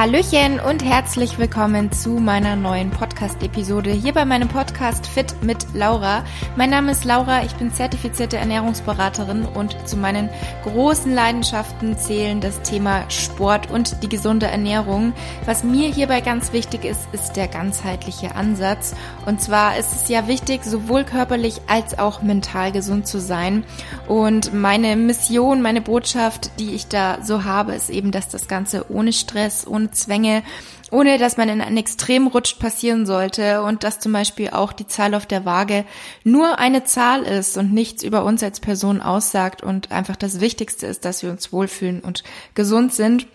Hallöchen und herzlich willkommen zu meiner neuen Podcast-Episode hier bei meinem Podcast Fit mit Laura. Mein Name ist Laura, ich bin zertifizierte Ernährungsberaterin und zu meinen großen Leidenschaften zählen das Thema Sport und die gesunde Ernährung. Was mir hierbei ganz wichtig ist, ist der ganzheitliche Ansatz. Und zwar ist es ja wichtig, sowohl körperlich als auch mental gesund zu sein. Und meine Mission, meine Botschaft, die ich da so habe, ist eben, dass das Ganze ohne Stress, Zwänge, ohne dass man in einen Extrem rutscht passieren sollte und dass zum Beispiel auch die Zahl auf der Waage nur eine Zahl ist und nichts über uns als Person aussagt und einfach das Wichtigste ist, dass wir uns wohlfühlen und gesund sind.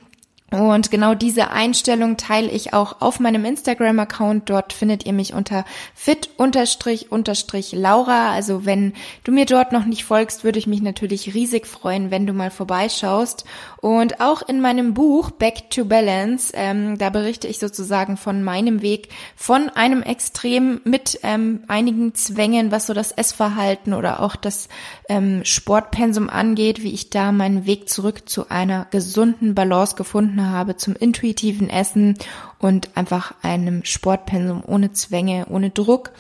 Und genau diese Einstellung teile ich auch auf meinem Instagram-Account. Dort findet ihr mich unter fit-laura. Also wenn du mir dort noch nicht folgst, würde ich mich natürlich riesig freuen, wenn du mal vorbeischaust. Und auch in meinem Buch Back to Balance, ähm, da berichte ich sozusagen von meinem Weg von einem Extrem mit ähm, einigen Zwängen, was so das Essverhalten oder auch das ähm, Sportpensum angeht, wie ich da meinen Weg zurück zu einer gesunden Balance gefunden habe zum intuitiven Essen und einfach einem Sportpensum ohne Zwänge, ohne Druck.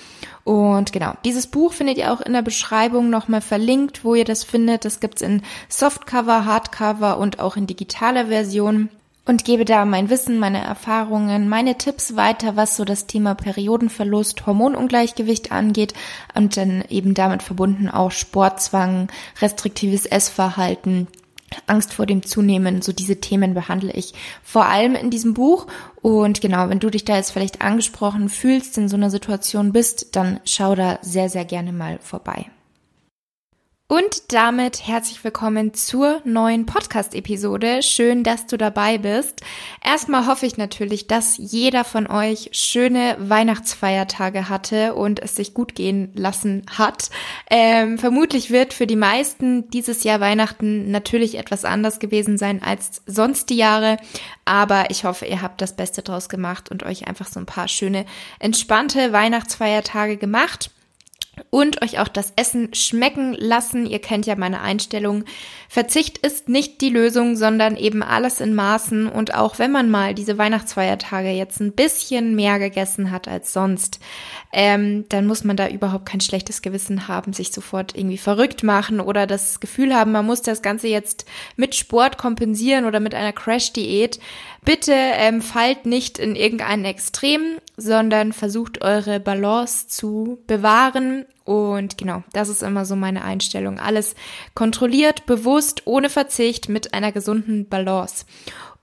Und genau, dieses Buch findet ihr auch in der Beschreibung nochmal verlinkt, wo ihr das findet. Das gibt's in Softcover, Hardcover und auch in digitaler Version und gebe da mein Wissen, meine Erfahrungen, meine Tipps weiter, was so das Thema Periodenverlust, Hormonungleichgewicht angeht und dann eben damit verbunden auch Sportzwang, restriktives Essverhalten, Angst vor dem Zunehmen, so diese Themen behandle ich vor allem in diesem Buch. Und genau, wenn du dich da jetzt vielleicht angesprochen fühlst, in so einer Situation bist, dann schau da sehr, sehr gerne mal vorbei. Und damit herzlich willkommen zur neuen Podcast-Episode. Schön, dass du dabei bist. Erstmal hoffe ich natürlich, dass jeder von euch schöne Weihnachtsfeiertage hatte und es sich gut gehen lassen hat. Ähm, vermutlich wird für die meisten dieses Jahr Weihnachten natürlich etwas anders gewesen sein als sonst die Jahre. Aber ich hoffe, ihr habt das Beste draus gemacht und euch einfach so ein paar schöne, entspannte Weihnachtsfeiertage gemacht und euch auch das Essen schmecken lassen. Ihr kennt ja meine Einstellung. Verzicht ist nicht die Lösung, sondern eben alles in Maßen. Und auch wenn man mal diese Weihnachtsfeiertage jetzt ein bisschen mehr gegessen hat als sonst, ähm, dann muss man da überhaupt kein schlechtes Gewissen haben, sich sofort irgendwie verrückt machen oder das Gefühl haben, man muss das Ganze jetzt mit Sport kompensieren oder mit einer Crash-Diät. Bitte ähm, fallt nicht in irgendein Extrem, sondern versucht eure Balance zu bewahren. Und genau, das ist immer so meine Einstellung. Alles kontrolliert, bewusst, ohne Verzicht, mit einer gesunden Balance.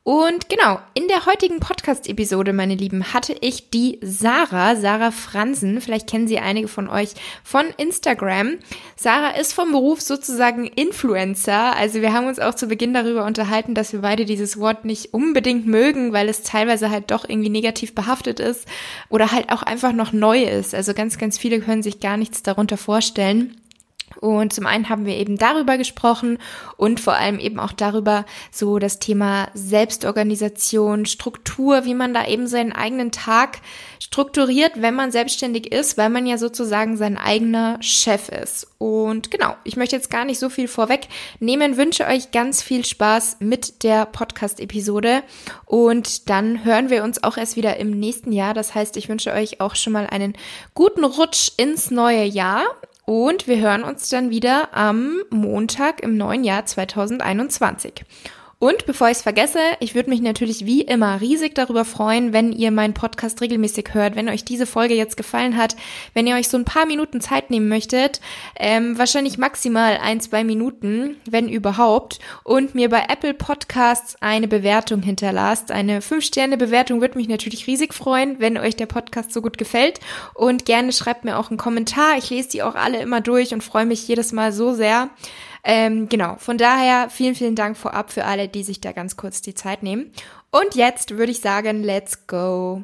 Und genau, in der heutigen Podcast-Episode, meine Lieben, hatte ich die Sarah, Sarah Fransen. Vielleicht kennen sie einige von euch von Instagram. Sarah ist vom Beruf sozusagen Influencer. Also wir haben uns auch zu Beginn darüber unterhalten, dass wir beide dieses Wort nicht unbedingt mögen, weil es teilweise halt doch irgendwie negativ behaftet ist oder halt auch einfach noch neu ist. Also ganz, ganz viele können sich gar nichts darunter vorstellen. Und zum einen haben wir eben darüber gesprochen und vor allem eben auch darüber, so das Thema Selbstorganisation, Struktur, wie man da eben seinen eigenen Tag strukturiert, wenn man selbstständig ist, weil man ja sozusagen sein eigener Chef ist. Und genau, ich möchte jetzt gar nicht so viel vorwegnehmen, wünsche euch ganz viel Spaß mit der Podcast-Episode und dann hören wir uns auch erst wieder im nächsten Jahr. Das heißt, ich wünsche euch auch schon mal einen guten Rutsch ins neue Jahr und wir hören uns dann wieder am Montag im neuen Jahr 2021. Und bevor ich es vergesse, ich würde mich natürlich wie immer riesig darüber freuen, wenn ihr meinen Podcast regelmäßig hört, wenn euch diese Folge jetzt gefallen hat, wenn ihr euch so ein paar Minuten Zeit nehmen möchtet, ähm, wahrscheinlich maximal ein, zwei Minuten, wenn überhaupt, und mir bei Apple Podcasts eine Bewertung hinterlasst. Eine 5-Sterne-Bewertung würde mich natürlich riesig freuen, wenn euch der Podcast so gut gefällt. Und gerne schreibt mir auch einen Kommentar. Ich lese die auch alle immer durch und freue mich jedes Mal so sehr. Ähm, genau, von daher vielen, vielen Dank vorab für alle, die sich da ganz kurz die Zeit nehmen. Und jetzt würde ich sagen, let's go.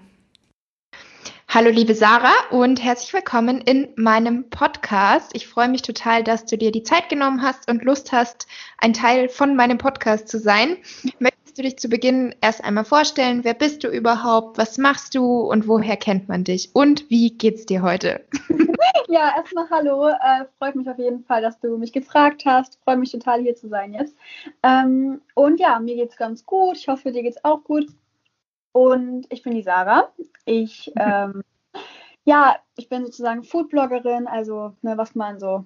Hallo liebe Sarah und herzlich willkommen in meinem Podcast. Ich freue mich total, dass du dir die Zeit genommen hast und Lust hast, ein Teil von meinem Podcast zu sein. Möchtest du dich zu Beginn erst einmal vorstellen? Wer bist du überhaupt? Was machst du und woher kennt man dich? Und wie geht's dir heute? Ja, erstmal hallo. Äh, freut mich auf jeden Fall, dass du mich gefragt hast. Freue mich total hier zu sein jetzt. Ähm, und ja, mir geht's ganz gut. Ich hoffe, dir geht's auch gut. und ich bin die Sarah. Ich, ähm, ja, ich bin sozusagen Foodbloggerin, also ne, was man so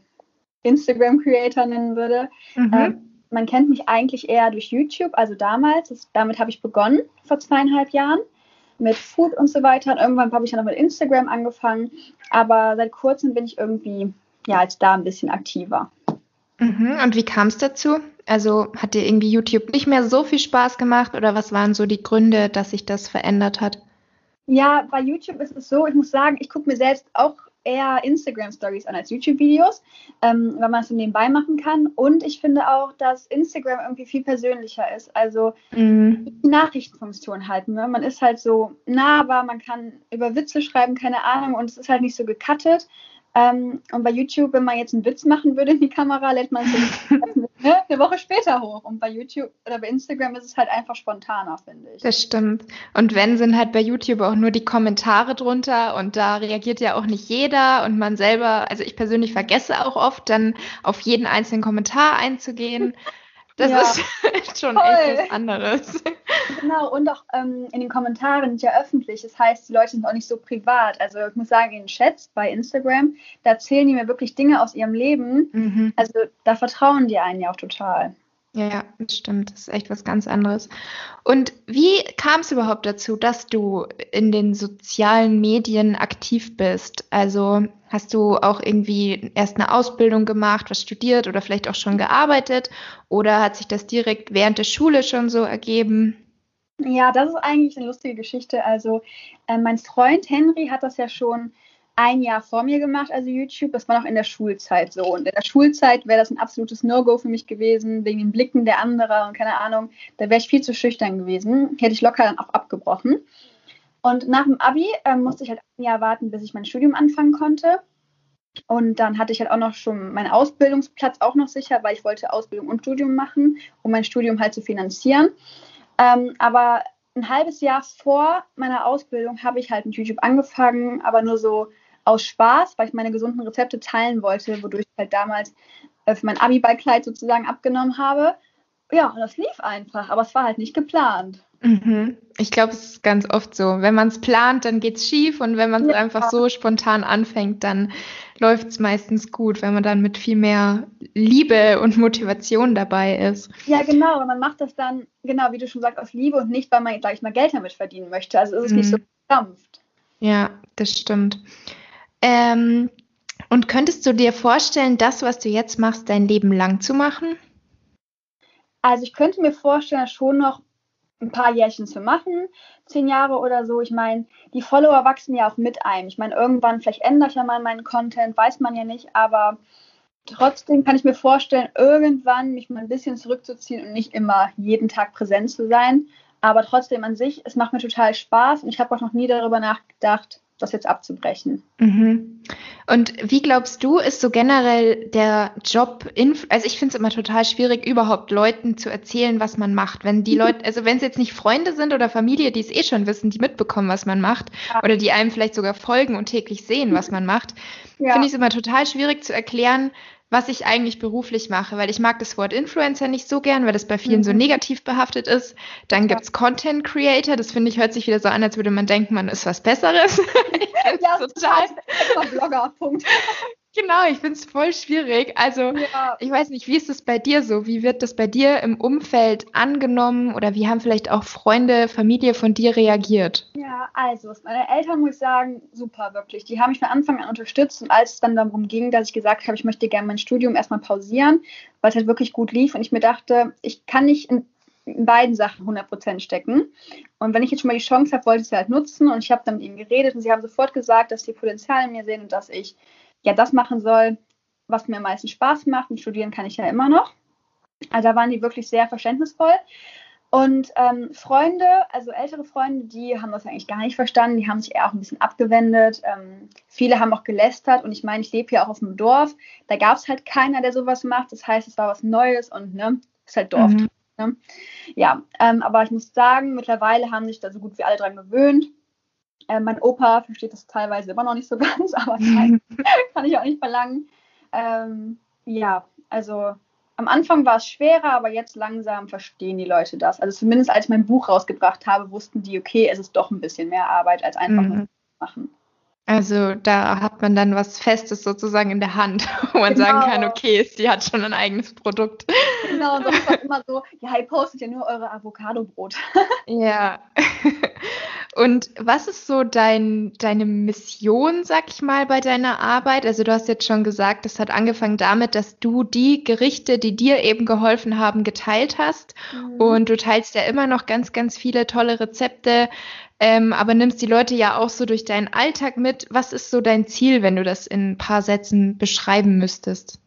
Instagram-Creator nennen würde. Mhm. Ähm, man kennt mich eigentlich eher durch YouTube, also damals. Das, damit habe ich begonnen, vor zweieinhalb Jahren, mit Food und so weiter. Und irgendwann habe ich dann auch mit Instagram angefangen. Aber seit kurzem bin ich irgendwie, ja, als da ein bisschen aktiver. Mhm. Und wie kam es dazu? Also hat dir irgendwie YouTube nicht mehr so viel Spaß gemacht oder was waren so die Gründe, dass sich das verändert hat? Ja, bei YouTube ist es so, ich muss sagen, ich gucke mir selbst auch eher Instagram-Stories an als YouTube-Videos, ähm, weil man es so nebenbei machen kann. Und ich finde auch, dass Instagram irgendwie viel persönlicher ist. Also mhm. die Nachrichtenfunktion halt. Ne? Man ist halt so nahbar, man kann über Witze schreiben, keine Ahnung, und es ist halt nicht so gecuttet. Ähm, und bei YouTube, wenn man jetzt einen Witz machen würde in die Kamera, lädt man es ne, eine Woche später hoch. Und bei YouTube oder bei Instagram ist es halt einfach spontaner, finde ich. Das stimmt. Und wenn sind halt bei YouTube auch nur die Kommentare drunter und da reagiert ja auch nicht jeder und man selber, also ich persönlich vergesse auch oft, dann auf jeden einzelnen Kommentar einzugehen. Das ja. ist schon Voll. echt was anderes. Genau, und auch ähm, in den Kommentaren sind ja öffentlich. Das heißt, die Leute sind auch nicht so privat. Also ich muss sagen, in Chats bei Instagram, da erzählen die mir wirklich Dinge aus ihrem Leben. Mhm. Also da vertrauen die einen ja auch total. Ja, das stimmt. Das ist echt was ganz anderes. Und wie kam es überhaupt dazu, dass du in den sozialen Medien aktiv bist? Also hast du auch irgendwie erst eine Ausbildung gemacht, was studiert oder vielleicht auch schon gearbeitet? Oder hat sich das direkt während der Schule schon so ergeben? Ja, das ist eigentlich eine lustige Geschichte. Also äh, mein Freund Henry hat das ja schon ein Jahr vor mir gemacht, also YouTube. Das war noch in der Schulzeit so. Und in der Schulzeit wäre das ein absolutes No-Go für mich gewesen, wegen den Blicken der anderen und keine Ahnung. Da wäre ich viel zu schüchtern gewesen. Hätte ich locker dann auch abgebrochen. Und nach dem Abi äh, musste ich halt ein Jahr warten, bis ich mein Studium anfangen konnte. Und dann hatte ich halt auch noch schon meinen Ausbildungsplatz auch noch sicher, weil ich wollte Ausbildung und Studium machen, um mein Studium halt zu finanzieren. Ähm, aber ein halbes Jahr vor meiner Ausbildung habe ich halt mit YouTube angefangen, aber nur so aus Spaß, weil ich meine gesunden Rezepte teilen wollte, wodurch ich halt damals äh, für mein Abi-Ballkleid sozusagen abgenommen habe. Ja, und das lief einfach, aber es war halt nicht geplant. Mhm. Ich glaube, es ist ganz oft so. Wenn man es plant, dann geht es schief und wenn man es ja. einfach so spontan anfängt, dann läuft es meistens gut, wenn man dann mit viel mehr Liebe und Motivation dabei ist. Ja, genau. Und man macht das dann, genau, wie du schon sagst, aus Liebe und nicht, weil man, sag ich mal, Geld damit verdienen möchte. Also ist es mhm. nicht so verkrampft. Ja, das stimmt. Ähm, und könntest du dir vorstellen, das, was du jetzt machst, dein Leben lang zu machen? Also ich könnte mir vorstellen, schon noch ein paar Jährchen zu machen, zehn Jahre oder so. Ich meine, die Follower wachsen ja auch mit einem. Ich meine, irgendwann, vielleicht ändere ich ja mal meinen Content, weiß man ja nicht, aber trotzdem kann ich mir vorstellen, irgendwann mich mal ein bisschen zurückzuziehen und nicht immer jeden Tag präsent zu sein. Aber trotzdem an sich, es macht mir total Spaß und ich habe auch noch nie darüber nachgedacht, das jetzt abzubrechen. Mhm. Und wie glaubst du, ist so generell der Job, also ich finde es immer total schwierig, überhaupt Leuten zu erzählen, was man macht. Wenn die Leute, also wenn es jetzt nicht Freunde sind oder Familie, die es eh schon wissen, die mitbekommen, was man macht, ja. oder die einem vielleicht sogar folgen und täglich sehen, was man macht, ja. finde ich es immer total schwierig zu erklären, was ich eigentlich beruflich mache, weil ich mag das Wort Influencer nicht so gern, weil das bei vielen mhm. so negativ behaftet ist. Dann ja. gibt's Content Creator, das finde ich hört sich wieder so an, als würde man denken, man ist was Besseres. ja, total. Blogger, Punkt. Genau, ich finde es voll schwierig. Also, ja. ich weiß nicht, wie ist es bei dir so? Wie wird das bei dir im Umfeld angenommen oder wie haben vielleicht auch Freunde, Familie von dir reagiert? Ja, also, meine Eltern, muss ich sagen, super, wirklich. Die haben mich von Anfang an unterstützt und als es dann darum ging, dass ich gesagt habe, ich möchte gerne mein Studium erstmal pausieren, weil es halt wirklich gut lief und ich mir dachte, ich kann nicht in in beiden Sachen 100% stecken. Und wenn ich jetzt schon mal die Chance habe, wollte ich sie halt nutzen. Und ich habe dann mit ihnen geredet und sie haben sofort gesagt, dass sie Potenzial in mir sehen und dass ich ja das machen soll, was mir am meisten Spaß macht. Und studieren kann ich ja immer noch. Also da waren die wirklich sehr verständnisvoll. Und ähm, Freunde, also ältere Freunde, die haben das eigentlich gar nicht verstanden. Die haben sich eher auch ein bisschen abgewendet. Ähm, viele haben auch gelästert. Und ich meine, ich lebe ja auch auf dem Dorf. Da gab es halt keiner, der sowas macht. Das heißt, es war was Neues und ne, ist halt Dorf. Mhm. Ne? Ja, ähm, aber ich muss sagen, mittlerweile haben sich da so gut wie alle dran gewöhnt. Äh, mein Opa versteht das teilweise immer noch nicht so ganz, aber nein, kann ich auch nicht verlangen. Ähm, ja, also am Anfang war es schwerer, aber jetzt langsam verstehen die Leute das. Also zumindest als ich mein Buch rausgebracht habe, wussten die, okay, es ist doch ein bisschen mehr Arbeit, als einfach mhm. nur machen. Also da hat man dann was Festes sozusagen in der Hand, wo man genau. sagen kann, okay, sie hat schon ein eigenes Produkt. Genau, und sonst war immer so, ja, ihr postet ja nur eure Avocado-Brot. Ja. Und was ist so dein, deine Mission, sag ich mal, bei deiner Arbeit? Also du hast jetzt schon gesagt, das hat angefangen damit, dass du die Gerichte, die dir eben geholfen haben, geteilt hast. Mhm. Und du teilst ja immer noch ganz, ganz viele tolle Rezepte, ähm, aber nimmst die Leute ja auch so durch deinen Alltag mit. Was ist so dein Ziel, wenn du das in ein paar Sätzen beschreiben müsstest?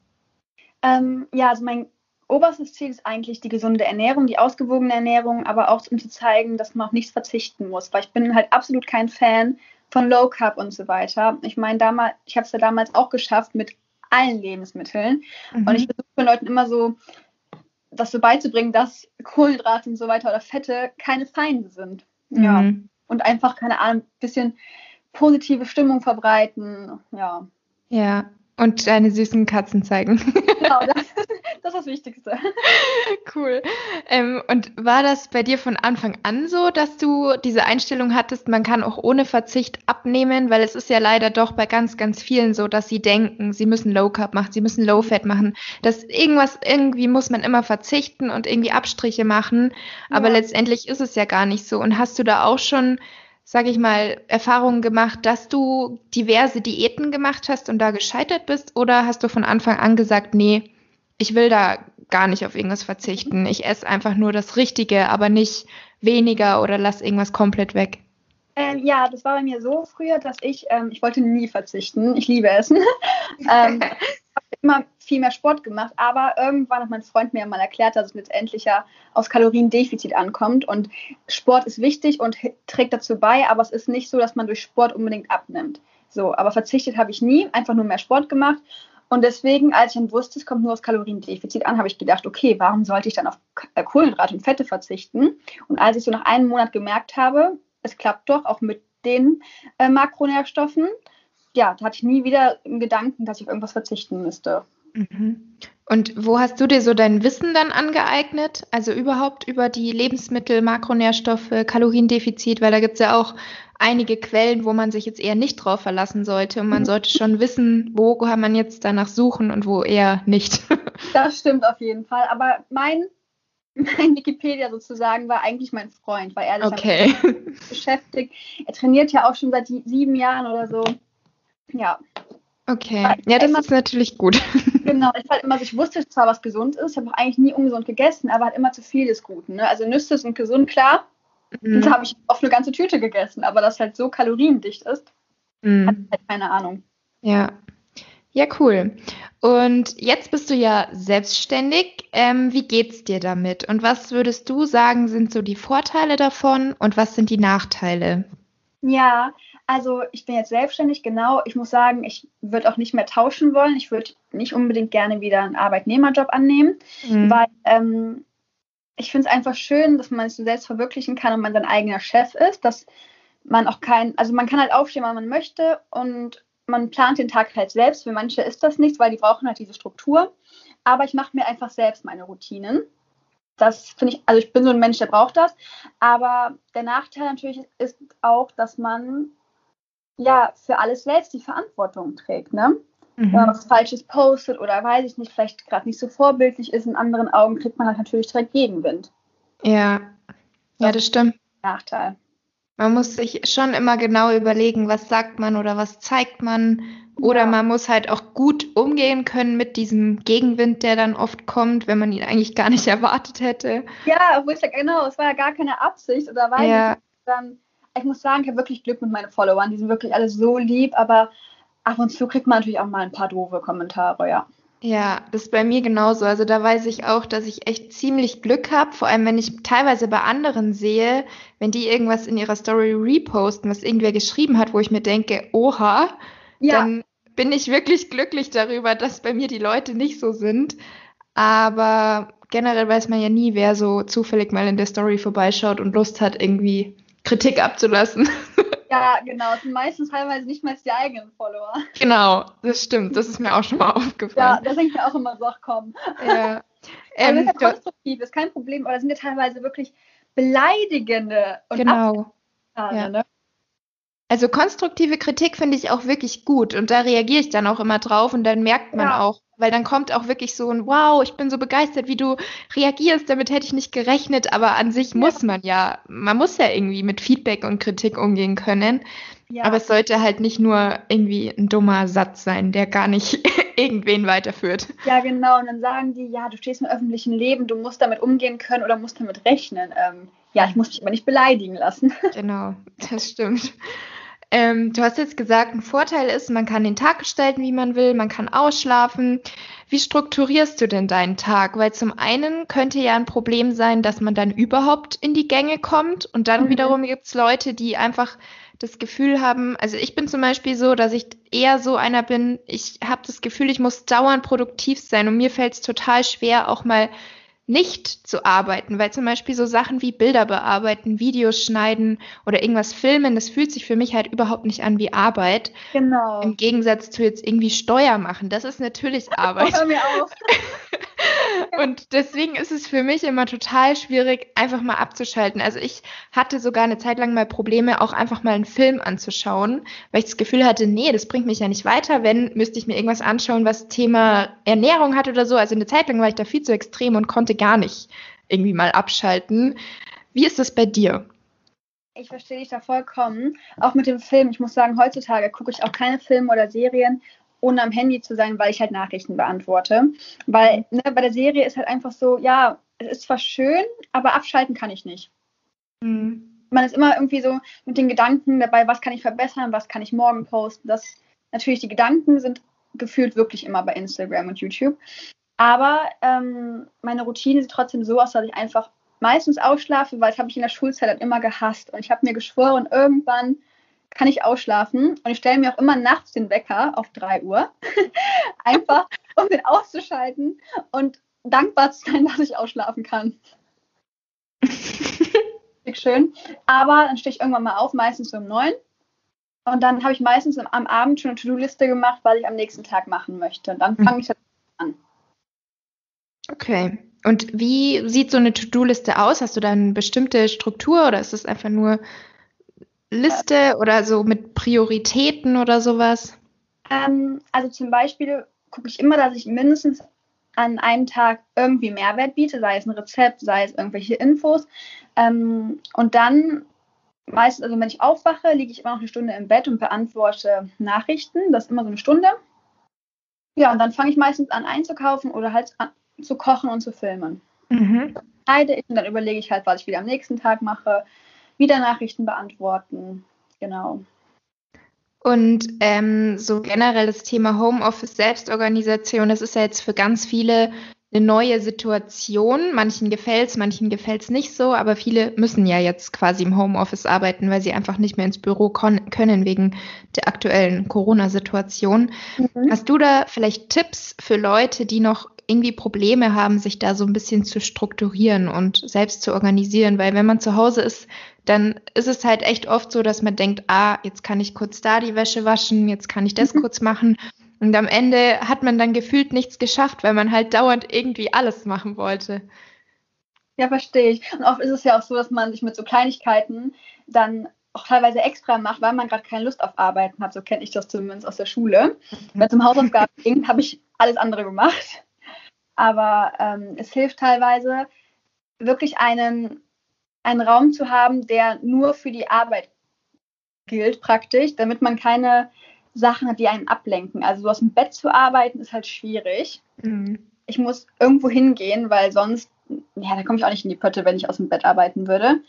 Ähm, ja, also mein oberstes Ziel ist eigentlich die gesunde Ernährung, die ausgewogene Ernährung, aber auch um zu zeigen, dass man auf nichts verzichten muss, weil ich bin halt absolut kein Fan von Low Carb und so weiter. Ich meine, damals, ich habe es ja damals auch geschafft mit allen Lebensmitteln mhm. und ich versuche den Leuten immer so das so beizubringen, dass Kohlenhydrate und so weiter oder Fette keine Feinde sind. Mhm. Ja. Und einfach, keine Ahnung, ein bisschen positive Stimmung verbreiten. Ja. Ja, und deine süßen Katzen zeigen. Genau, das, das ist das Wichtigste. Cool. Ähm, und war das bei dir von Anfang an so, dass du diese Einstellung hattest, man kann auch ohne Verzicht abnehmen? Weil es ist ja leider doch bei ganz, ganz vielen so, dass sie denken, sie müssen Low Carb machen, sie müssen Low Fat machen. Dass irgendwas, irgendwie muss man immer verzichten und irgendwie Abstriche machen. Aber ja. letztendlich ist es ja gar nicht so. Und hast du da auch schon sage ich mal, Erfahrungen gemacht, dass du diverse Diäten gemacht hast und da gescheitert bist? Oder hast du von Anfang an gesagt, nee, ich will da gar nicht auf irgendwas verzichten. Ich esse einfach nur das Richtige, aber nicht weniger oder lass irgendwas komplett weg? Ähm, ja, das war bei mir so früher, dass ich, ähm, ich wollte nie verzichten. Ich liebe Essen. ähm, immer viel mehr Sport gemacht, aber irgendwann hat mein Freund mir mal erklärt, dass es letztendlich ja aufs Kaloriendefizit ankommt und Sport ist wichtig und trägt dazu bei, aber es ist nicht so, dass man durch Sport unbedingt abnimmt. So, aber verzichtet habe ich nie, einfach nur mehr Sport gemacht und deswegen, als ich dann wusste, es kommt nur aufs Kaloriendefizit an, habe ich gedacht, okay, warum sollte ich dann auf äh, Kohlenhydrate und Fette verzichten? Und als ich so nach einem Monat gemerkt habe, es klappt doch auch mit den äh, Makronährstoffen, ja, da hatte ich nie wieder einen Gedanken, dass ich auf irgendwas verzichten müsste. Mhm. Und wo hast du dir so dein Wissen dann angeeignet? Also überhaupt über die Lebensmittel, Makronährstoffe, Kaloriendefizit, weil da gibt es ja auch einige Quellen, wo man sich jetzt eher nicht drauf verlassen sollte. Und man mhm. sollte schon wissen, wo kann man jetzt danach suchen und wo eher nicht. Das stimmt auf jeden Fall. Aber mein, mein Wikipedia sozusagen war eigentlich mein Freund, weil er sich okay. beschäftigt. Er trainiert ja auch schon seit sieben Jahren oder so. Ja. Okay, ja, das ist natürlich gut. Genau, ich halt immer, ich wusste zwar, was gesund ist, ich habe auch eigentlich nie ungesund gegessen, aber halt immer zu viel des Guten. Ne? Also Nüsse sind gesund, klar. Mhm. Das habe ich oft eine ganze Tüte gegessen, aber das halt so kaloriendicht ist, mhm. hat halt keine Ahnung. Ja. Ja, cool. Und jetzt bist du ja selbstständig. Ähm, wie geht's dir damit? Und was würdest du sagen, sind so die Vorteile davon und was sind die Nachteile? Ja, also ich bin jetzt selbstständig, genau. Ich muss sagen, ich würde auch nicht mehr tauschen wollen. Ich würde nicht unbedingt gerne wieder einen Arbeitnehmerjob annehmen, mhm. weil ähm, ich finde es einfach schön, dass man es so selbst verwirklichen kann und man sein eigener Chef ist, dass man auch kein, also man kann halt aufstehen, wann man möchte und man plant den Tag halt selbst. Für manche ist das nichts, weil die brauchen halt diese Struktur. Aber ich mache mir einfach selbst meine Routinen. Das finde ich, also ich bin so ein Mensch, der braucht das. Aber der Nachteil natürlich ist auch, dass man ja für alles selbst die Verantwortung trägt, ne? Mhm. Wenn man was Falsches postet oder weiß ich nicht, vielleicht gerade nicht so vorbildlich ist, in anderen Augen kriegt man halt natürlich direkt Gegenwind. Ja, ja, das stimmt. Nachteil. Man muss sich schon immer genau überlegen, was sagt man oder was zeigt man. Oder ja. man muss halt auch gut umgehen können mit diesem Gegenwind, der dann oft kommt, wenn man ihn eigentlich gar nicht erwartet hätte. Ja, wo ich sage, genau, es war ja gar keine Absicht oder weiß ja. ich dann ich muss sagen, ich habe wirklich Glück mit meinen Followern. Die sind wirklich alle so lieb, aber ab und zu kriegt man natürlich auch mal ein paar doofe Kommentare, ja. Ja, das ist bei mir genauso. Also da weiß ich auch, dass ich echt ziemlich Glück habe, vor allem wenn ich teilweise bei anderen sehe, wenn die irgendwas in ihrer Story reposten, was irgendwer geschrieben hat, wo ich mir denke, oha, ja. dann bin ich wirklich glücklich darüber, dass bei mir die Leute nicht so sind. Aber generell weiß man ja nie, wer so zufällig mal in der Story vorbeischaut und Lust hat, irgendwie Kritik abzulassen. Ja, genau. Es sind meistens teilweise nicht mal die eigenen Follower. Genau, das stimmt. Das ist mir auch schon mal aufgefallen. Ja, da denke ich mir auch immer so, ach komm. Ja. Ähm, also das ist ja konstruktiv, ist kein Problem, aber das sind ja teilweise wirklich beleidigende und genau. Ja. Ne? Also konstruktive Kritik finde ich auch wirklich gut und da reagiere ich dann auch immer drauf und dann merkt man ja. auch, weil dann kommt auch wirklich so ein Wow, ich bin so begeistert, wie du reagierst, damit hätte ich nicht gerechnet, aber an sich ja. muss man ja, man muss ja irgendwie mit Feedback und Kritik umgehen können. Ja. Aber es sollte halt nicht nur irgendwie ein dummer Satz sein, der gar nicht irgendwen weiterführt. Ja, genau. Und dann sagen die, ja, du stehst im öffentlichen Leben, du musst damit umgehen können oder musst damit rechnen. Ähm, ja, ich muss mich aber nicht beleidigen lassen. Genau, das stimmt. Ähm, du hast jetzt gesagt, ein Vorteil ist, man kann den Tag gestalten, wie man will, man kann ausschlafen. Wie strukturierst du denn deinen Tag? Weil zum einen könnte ja ein Problem sein, dass man dann überhaupt in die Gänge kommt und dann mhm. wiederum gibt es Leute, die einfach das Gefühl haben, also ich bin zum Beispiel so, dass ich eher so einer bin, ich habe das Gefühl, ich muss dauernd produktiv sein und mir fällt es total schwer, auch mal nicht zu arbeiten, weil zum Beispiel so Sachen wie Bilder bearbeiten, Videos schneiden oder irgendwas filmen, das fühlt sich für mich halt überhaupt nicht an wie Arbeit. Genau. Im Gegensatz zu jetzt irgendwie Steuer machen, das ist natürlich Arbeit. Hör mir auf. Und deswegen ist es für mich immer total schwierig, einfach mal abzuschalten. Also ich hatte sogar eine Zeit lang mal Probleme, auch einfach mal einen Film anzuschauen, weil ich das Gefühl hatte, nee, das bringt mich ja nicht weiter. Wenn, müsste ich mir irgendwas anschauen, was Thema Ernährung hat oder so. Also eine Zeit lang war ich da viel zu extrem und konnte gar nicht irgendwie mal abschalten. Wie ist das bei dir? Ich verstehe dich da vollkommen. Auch mit dem Film. Ich muss sagen, heutzutage gucke ich auch keine Filme oder Serien, ohne am Handy zu sein, weil ich halt Nachrichten beantworte. Weil ne, bei der Serie ist halt einfach so, ja, es ist zwar schön, aber abschalten kann ich nicht. Mhm. Man ist immer irgendwie so mit den Gedanken dabei, was kann ich verbessern, was kann ich morgen posten. Das natürlich die Gedanken sind gefühlt wirklich immer bei Instagram und YouTube. Aber ähm, meine Routine sieht trotzdem so aus, dass ich einfach meistens ausschlafe, weil das habe ich in der Schulzeit halt immer gehasst. Und ich habe mir geschworen, irgendwann kann ich ausschlafen. Und ich stelle mir auch immer nachts den Wecker auf 3 Uhr. einfach, um den auszuschalten und dankbar zu sein, dass ich ausschlafen kann. schön. Aber dann stehe ich irgendwann mal auf, meistens so um 9. Und dann habe ich meistens am Abend schon eine To-Do-Liste gemacht, was ich am nächsten Tag machen möchte. Und dann fange ich an. Okay. Und wie sieht so eine To-Do-Liste aus? Hast du da eine bestimmte Struktur oder ist es einfach nur Liste oder so mit Prioritäten oder sowas? Ähm, also zum Beispiel gucke ich immer, dass ich mindestens an einem Tag irgendwie Mehrwert biete, sei es ein Rezept, sei es irgendwelche Infos. Ähm, und dann meistens, also wenn ich aufwache, liege ich immer noch eine Stunde im Bett und beantworte Nachrichten. Das ist immer so eine Stunde. Ja, und dann fange ich meistens an einzukaufen oder halt zu kochen und zu filmen. Mhm. ich und dann überlege ich halt, was ich wieder am nächsten Tag mache. Wieder Nachrichten beantworten. Genau. Und ähm, so generell das Thema Homeoffice, Selbstorganisation, das ist ja jetzt für ganz viele eine neue Situation. Manchen gefällt es, manchen gefällt es nicht so, aber viele müssen ja jetzt quasi im Homeoffice arbeiten, weil sie einfach nicht mehr ins Büro können wegen der aktuellen Corona-Situation. Mhm. Hast du da vielleicht Tipps für Leute, die noch irgendwie Probleme haben, sich da so ein bisschen zu strukturieren und selbst zu organisieren, weil wenn man zu Hause ist, dann ist es halt echt oft so, dass man denkt, ah, jetzt kann ich kurz da die Wäsche waschen, jetzt kann ich das mhm. kurz machen. Und am Ende hat man dann gefühlt nichts geschafft, weil man halt dauernd irgendwie alles machen wollte. Ja, verstehe ich. Und oft ist es ja auch so, dass man sich mit so Kleinigkeiten dann auch teilweise extra macht, weil man gerade keine Lust auf Arbeiten hat. So kenne ich das zumindest aus der Schule. Mhm. Wenn es um Hausaufgaben ging, habe ich alles andere gemacht aber ähm, es hilft teilweise, wirklich einen, einen Raum zu haben, der nur für die Arbeit gilt, praktisch, damit man keine Sachen hat, die einen ablenken. Also so aus dem Bett zu arbeiten, ist halt schwierig. Mhm. Ich muss irgendwo hingehen, weil sonst, ja, da komme ich auch nicht in die Pötte, wenn ich aus dem Bett arbeiten würde.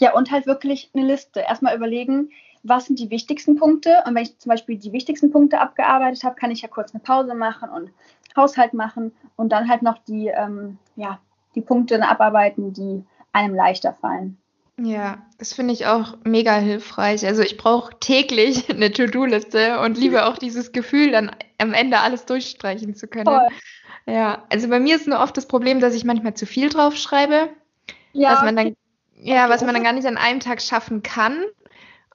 Ja, und halt wirklich eine Liste. Erstmal überlegen, was sind die wichtigsten Punkte. Und wenn ich zum Beispiel die wichtigsten Punkte abgearbeitet habe, kann ich ja kurz eine Pause machen und Haushalt machen und dann halt noch die, ähm, ja, die Punkte abarbeiten, die einem leichter fallen. Ja, das finde ich auch mega hilfreich. Also ich brauche täglich eine To-Do-Liste und liebe auch dieses Gefühl, dann am Ende alles durchstreichen zu können. Voll. Ja, also bei mir ist nur oft das Problem, dass ich manchmal zu viel draufschreibe, ja, was man dann, ja, was man dann gar nicht an einem Tag schaffen kann.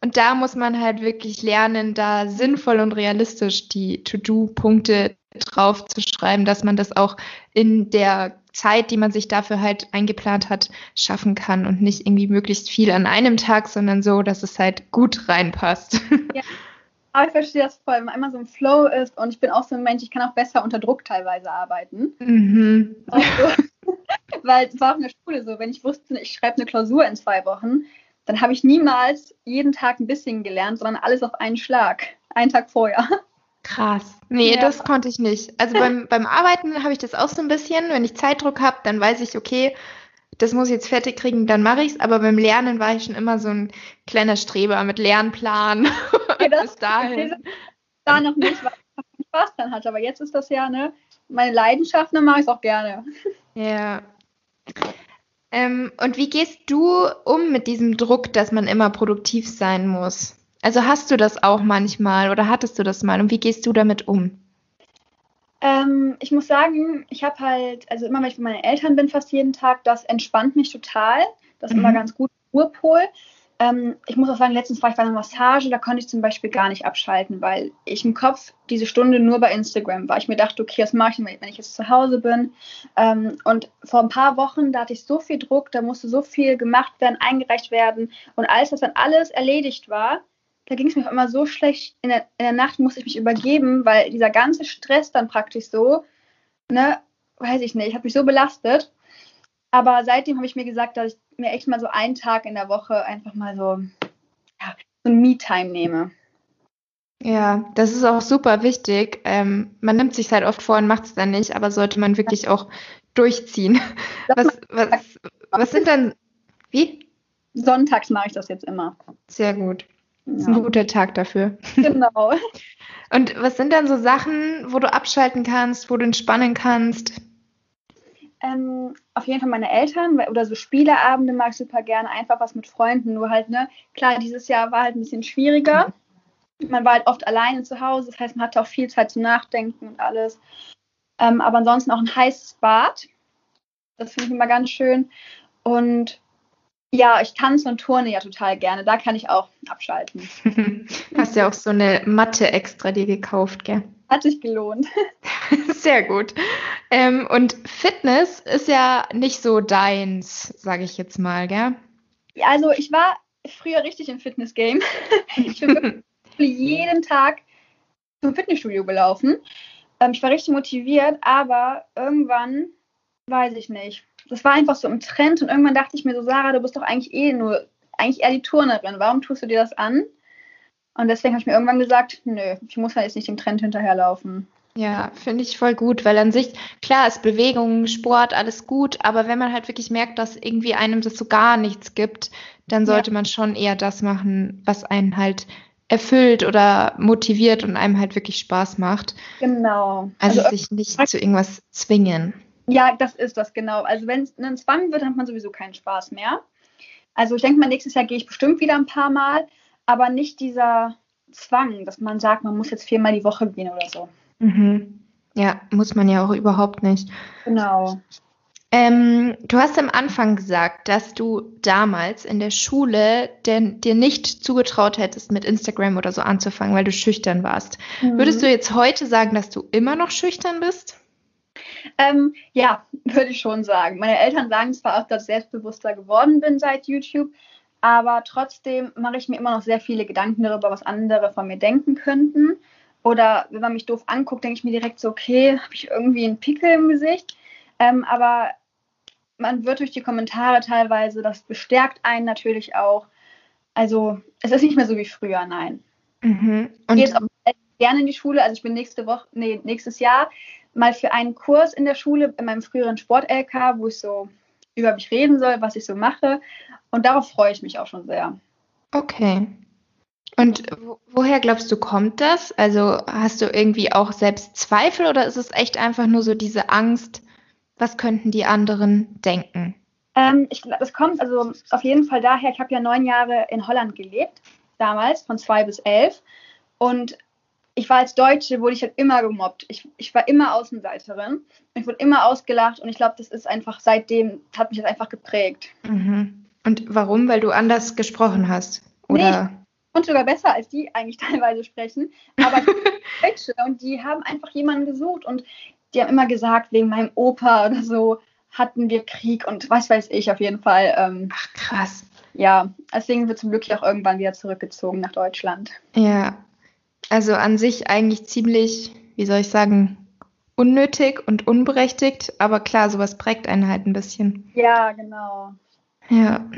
Und da muss man halt wirklich lernen, da sinnvoll und realistisch die To-Do-Punkte drauf zu schreiben, dass man das auch in der Zeit, die man sich dafür halt eingeplant hat, schaffen kann und nicht irgendwie möglichst viel an einem Tag, sondern so, dass es halt gut reinpasst. Ja. Aber ich verstehe das voll, wenn man einmal so ein Flow ist und ich bin auch so ein Mensch, ich kann auch besser unter Druck teilweise arbeiten. Mhm. Also, weil es war auch in der Schule so, wenn ich wusste, ich schreibe eine Klausur in zwei Wochen, dann habe ich niemals jeden Tag ein bisschen gelernt, sondern alles auf einen Schlag, einen Tag vorher. Krass. Nee, ja. das konnte ich nicht. Also beim, beim Arbeiten habe ich das auch so ein bisschen. Wenn ich Zeitdruck habe, dann weiß ich, okay, das muss ich jetzt fertig kriegen, dann mache ich es. Aber beim Lernen war ich schon immer so ein kleiner Streber mit Lernplan. Ja, das, Bis dahin. Da noch nicht, weil ich Spaß dran hatte. Aber jetzt ist das ja ne, meine Leidenschaft, dann mache ich es auch gerne. Ja. Ähm, und wie gehst du um mit diesem Druck, dass man immer produktiv sein muss? Also hast du das auch manchmal oder hattest du das mal und wie gehst du damit um? Ähm, ich muss sagen, ich habe halt, also immer wenn ich bei meinen Eltern bin, fast jeden Tag, das entspannt mich total. Das ist mhm. immer ganz gut. Urpol. Ähm, ich muss auch sagen, letztens war ich bei einer Massage, da konnte ich zum Beispiel gar nicht abschalten, weil ich im Kopf diese Stunde nur bei Instagram war. Ich mir dachte, okay, was mache ich, wenn ich jetzt zu Hause bin? Ähm, und vor ein paar Wochen, da hatte ich so viel Druck, da musste so viel gemacht werden, eingereicht werden. Und als das dann alles erledigt war, da ging es mir immer so schlecht. In der, in der Nacht musste ich mich übergeben, weil dieser ganze Stress dann praktisch so, ne, weiß ich nicht, hat mich so belastet. Aber seitdem habe ich mir gesagt, dass ich mir echt mal so einen Tag in der Woche einfach mal so, ja, so ein Me-Time nehme. Ja, das ist auch super wichtig. Ähm, man nimmt sich halt oft vor und macht es dann nicht, aber sollte man wirklich auch durchziehen. Was, was, was sind dann, wie? Sonntags mache ich das jetzt immer. Sehr gut. Das ist ein guter Tag dafür. Genau. Und was sind dann so Sachen, wo du abschalten kannst, wo du entspannen kannst? Ähm, auf jeden Fall meine Eltern oder so Spieleabende mag ich super gerne, einfach was mit Freunden, nur halt, ne, klar, dieses Jahr war halt ein bisschen schwieriger. Man war halt oft alleine zu Hause, das heißt, man hatte auch viel Zeit zum Nachdenken und alles. Ähm, aber ansonsten auch ein heißes Bad. Das finde ich immer ganz schön. Und ja, ich tanze und turne ja total gerne. Da kann ich auch abschalten. Hast ja auch so eine Matte extra dir gekauft, gell? Hat sich gelohnt. Sehr gut. Ähm, und Fitness ist ja nicht so deins, sage ich jetzt mal, gell? Ja, also ich war früher richtig im Fitness-Game. ich bin jeden Tag zum Fitnessstudio gelaufen. Ähm, ich war richtig motiviert, aber irgendwann, weiß ich nicht, das war einfach so im Trend und irgendwann dachte ich mir so, Sarah, du bist doch eigentlich eh nur, eigentlich eher die Turnerin, warum tust du dir das an? Und deswegen habe ich mir irgendwann gesagt, nö, ich muss ja jetzt nicht dem Trend hinterherlaufen. Ja, finde ich voll gut, weil an sich, klar ist Bewegung, Sport, alles gut, aber wenn man halt wirklich merkt, dass irgendwie einem das so gar nichts gibt, dann sollte ja. man schon eher das machen, was einen halt erfüllt oder motiviert und einem halt wirklich Spaß macht. Genau. Also, also sich nicht zu irgendwas zwingen. Ja, das ist das genau. Also wenn es ein Zwang wird, dann hat man sowieso keinen Spaß mehr. Also ich denke mal, nächstes Jahr gehe ich bestimmt wieder ein paar Mal, aber nicht dieser Zwang, dass man sagt, man muss jetzt viermal die Woche gehen oder so. Mhm. Ja, muss man ja auch überhaupt nicht. Genau. Ähm, du hast am Anfang gesagt, dass du damals in der Schule denn, dir nicht zugetraut hättest, mit Instagram oder so anzufangen, weil du schüchtern warst. Mhm. Würdest du jetzt heute sagen, dass du immer noch schüchtern bist? Ähm, ja, würde ich schon sagen. Meine Eltern sagen zwar auch, dass ich selbstbewusster geworden bin seit YouTube, aber trotzdem mache ich mir immer noch sehr viele Gedanken darüber, was andere von mir denken könnten. Oder wenn man mich doof anguckt, denke ich mir direkt so, okay, habe ich irgendwie einen Pickel im Gesicht? Ähm, aber man wird durch die Kommentare teilweise, das bestärkt einen natürlich auch. Also es ist nicht mehr so wie früher, nein. Mhm. Und ich gehe jetzt auch gerne in die Schule. Also ich bin nächste Woche, nee, nächstes Jahr mal für einen Kurs in der Schule, in meinem früheren Sport-LK, wo ich so über mich reden soll, was ich so mache. Und darauf freue ich mich auch schon sehr. Okay. Und woher glaubst du, kommt das? Also hast du irgendwie auch selbst Zweifel oder ist es echt einfach nur so diese Angst, was könnten die anderen denken? Ähm, ich glaube, es kommt also auf jeden Fall daher, ich habe ja neun Jahre in Holland gelebt, damals, von zwei bis elf. Und ich war als Deutsche, wurde ich halt immer gemobbt. Ich, ich war immer Außenseiterin. Ich wurde immer ausgelacht und ich glaube, das ist einfach seitdem, hat mich das einfach geprägt. Mhm. Und warum? Weil du anders gesprochen hast? Oder? Nee, ich konnte sogar besser als die eigentlich teilweise sprechen. Aber Deutsche und die haben einfach jemanden gesucht und die haben immer gesagt, wegen meinem Opa oder so, hatten wir Krieg und was weiß ich auf jeden Fall. Ähm, Ach krass. Ja, deswegen wird zum Glück auch irgendwann wieder zurückgezogen nach Deutschland. Ja, also an sich eigentlich ziemlich, wie soll ich sagen, unnötig und unberechtigt, aber klar, sowas prägt einen halt ein bisschen. Ja, genau. Ja.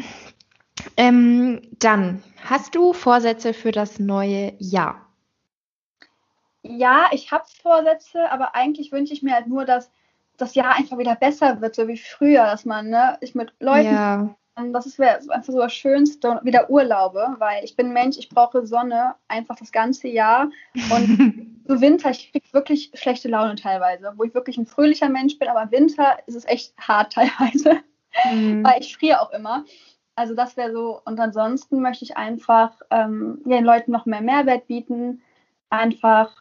Ähm, dann, hast du Vorsätze für das neue Jahr? Ja, ich habe Vorsätze, aber eigentlich wünsche ich mir halt nur, dass das Jahr einfach wieder besser wird, so wie früher, dass man ne, ich mit Leuten ja. Das ist einfach so das Schönste, wieder Urlaube, weil ich bin Mensch, ich brauche Sonne einfach das ganze Jahr. Und so Winter, ich kriege wirklich schlechte Laune teilweise, wo ich wirklich ein fröhlicher Mensch bin, aber Winter ist es echt hart teilweise, mhm. weil ich friere auch immer. Also das wäre so. Und ansonsten möchte ich einfach ähm, den Leuten noch mehr Mehrwert bieten, einfach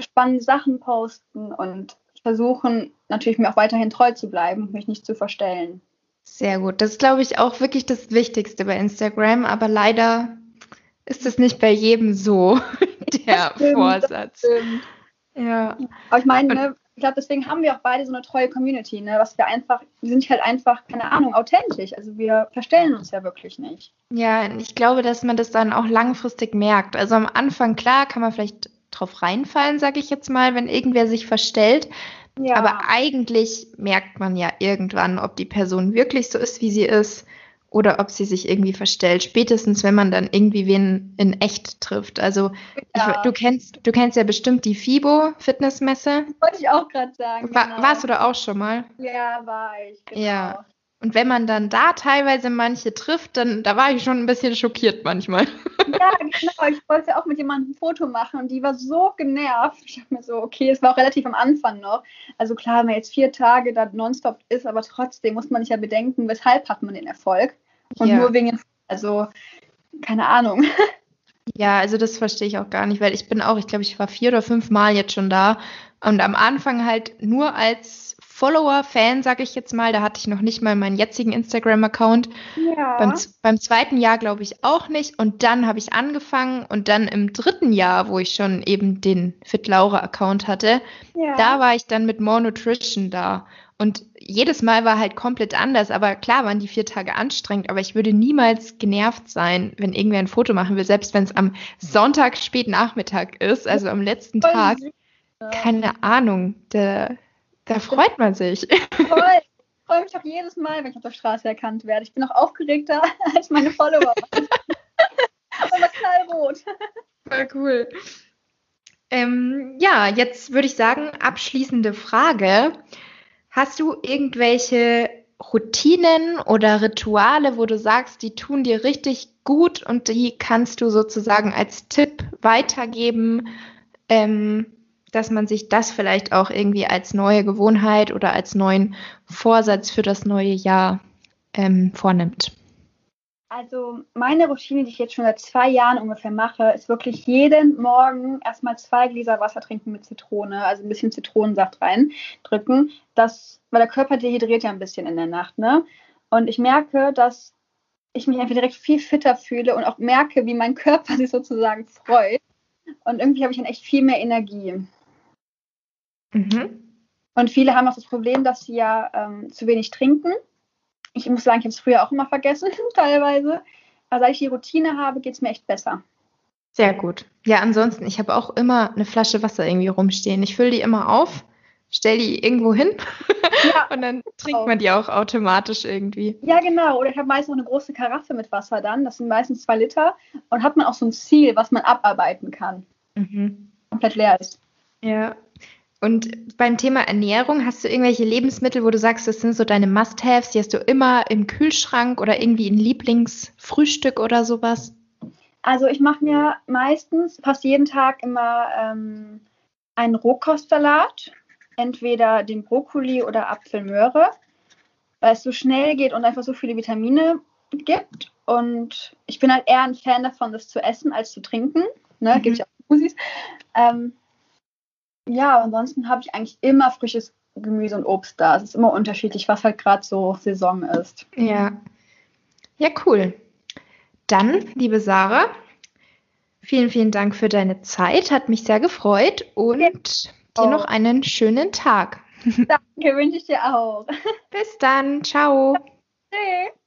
spannende Sachen posten und versuchen natürlich mir auch weiterhin treu zu bleiben und mich nicht zu verstellen. Sehr gut. Das ist, glaube ich, auch wirklich das Wichtigste bei Instagram, aber leider ist es nicht bei jedem so, der stimmt, Vorsatz. Ja. Aber ich meine, ne, ich glaube, deswegen haben wir auch beide so eine treue Community, ne? Was wir einfach, wir sind halt einfach, keine Ahnung, authentisch. Also wir verstellen uns ja wirklich nicht. Ja, ich glaube, dass man das dann auch langfristig merkt. Also am Anfang, klar, kann man vielleicht drauf reinfallen, sage ich jetzt mal, wenn irgendwer sich verstellt. Ja. Aber eigentlich merkt man ja irgendwann, ob die Person wirklich so ist, wie sie ist oder ob sie sich irgendwie verstellt. Spätestens, wenn man dann irgendwie wen in echt trifft. Also ja. ich, du kennst, du kennst ja bestimmt die FIBO Fitnessmesse. Wollte ich auch gerade sagen. War, genau. Warst du da auch schon mal? Ja, war ich. Genau. Ja. Und wenn man dann da teilweise manche trifft, dann da war ich schon ein bisschen schockiert manchmal. Ja, genau. Ich wollte auch mit jemandem ein Foto machen und die war so genervt. Ich dachte mir so, okay, es war auch relativ am Anfang noch. Also klar, wenn man jetzt vier Tage da nonstop ist, aber trotzdem muss man sich ja bedenken, weshalb hat man den Erfolg. Und ja. nur wegen, also keine Ahnung. Ja, also das verstehe ich auch gar nicht, weil ich bin auch, ich glaube, ich war vier oder fünf Mal jetzt schon da und am Anfang halt nur als Follower, Fan, sage ich jetzt mal. Da hatte ich noch nicht mal meinen jetzigen Instagram-Account. Ja. Beim, beim, zweiten Jahr glaube ich auch nicht. Und dann habe ich angefangen und dann im dritten Jahr, wo ich schon eben den Fit Laura-Account hatte, ja. da war ich dann mit More Nutrition da. Und jedes Mal war halt komplett anders. Aber klar waren die vier Tage anstrengend. Aber ich würde niemals genervt sein, wenn irgendwer ein Foto machen will, selbst wenn es am Sonntag spät Nachmittag ist, also am letzten Tag. Keine Ahnung. Der, da freut man sich. Voll. Ich freue mich auch jedes Mal, wenn ich auf der Straße erkannt werde. Ich bin noch aufgeregter als meine Follower. Was knallrot. Voll cool. Ähm, ja, jetzt würde ich sagen, abschließende Frage. Hast du irgendwelche Routinen oder Rituale, wo du sagst, die tun dir richtig gut und die kannst du sozusagen als Tipp weitergeben, ähm, dass man sich das vielleicht auch irgendwie als neue Gewohnheit oder als neuen Vorsatz für das neue Jahr ähm, vornimmt? Also meine Routine, die ich jetzt schon seit zwei Jahren ungefähr mache, ist wirklich jeden Morgen erstmal zwei Gläser Wasser trinken mit Zitrone, also ein bisschen Zitronensaft reindrücken. Das, weil der Körper dehydriert ja ein bisschen in der Nacht, ne? Und ich merke, dass ich mich einfach direkt viel fitter fühle und auch merke, wie mein Körper sich sozusagen freut. Und irgendwie habe ich dann echt viel mehr Energie. Mhm. Und viele haben auch das Problem, dass sie ja ähm, zu wenig trinken. Ich muss sagen, ich habe es früher auch immer vergessen, teilweise. Aber seit ich die Routine habe, geht es mir echt besser. Sehr gut. Ja, ansonsten, ich habe auch immer eine Flasche Wasser irgendwie rumstehen. Ich fülle die immer auf, stelle die irgendwo hin ja, und dann trinkt man die auch automatisch irgendwie. Ja, genau. Oder ich habe meistens noch eine große Karaffe mit Wasser dann. Das sind meistens zwei Liter. Und hat man auch so ein Ziel, was man abarbeiten kann. Mhm. Komplett leer ist. Ja, und beim Thema Ernährung, hast du irgendwelche Lebensmittel, wo du sagst, das sind so deine Must-Haves, die hast du immer im Kühlschrank oder irgendwie ein Lieblingsfrühstück oder sowas? Also ich mache mir meistens fast jeden Tag immer ähm, einen Rohkostsalat, entweder den Brokkoli oder Apfelmöhre, weil es so schnell geht und einfach so viele Vitamine gibt. Und ich bin halt eher ein Fan davon, das zu essen als zu trinken. Ne, mhm. Gibt ja auch Musis. Ähm, ja, ansonsten habe ich eigentlich immer frisches Gemüse und Obst da. Es ist immer unterschiedlich, was halt gerade so Saison ist. Ja. Ja, cool. Dann, liebe Sarah, vielen, vielen Dank für deine Zeit. Hat mich sehr gefreut und ja. dir noch einen schönen Tag. Danke, wünsche ich dir auch. Bis dann. Ciao. Tschüss.